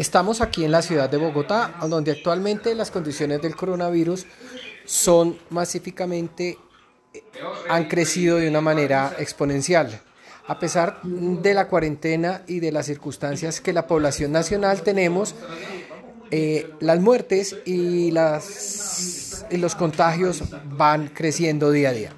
Estamos aquí en la ciudad de Bogotá, donde actualmente las condiciones del coronavirus son masíficamente, eh, han crecido de una manera exponencial. A pesar de la cuarentena y de las circunstancias que la población nacional tenemos, eh, las muertes y, las, y los contagios van creciendo día a día.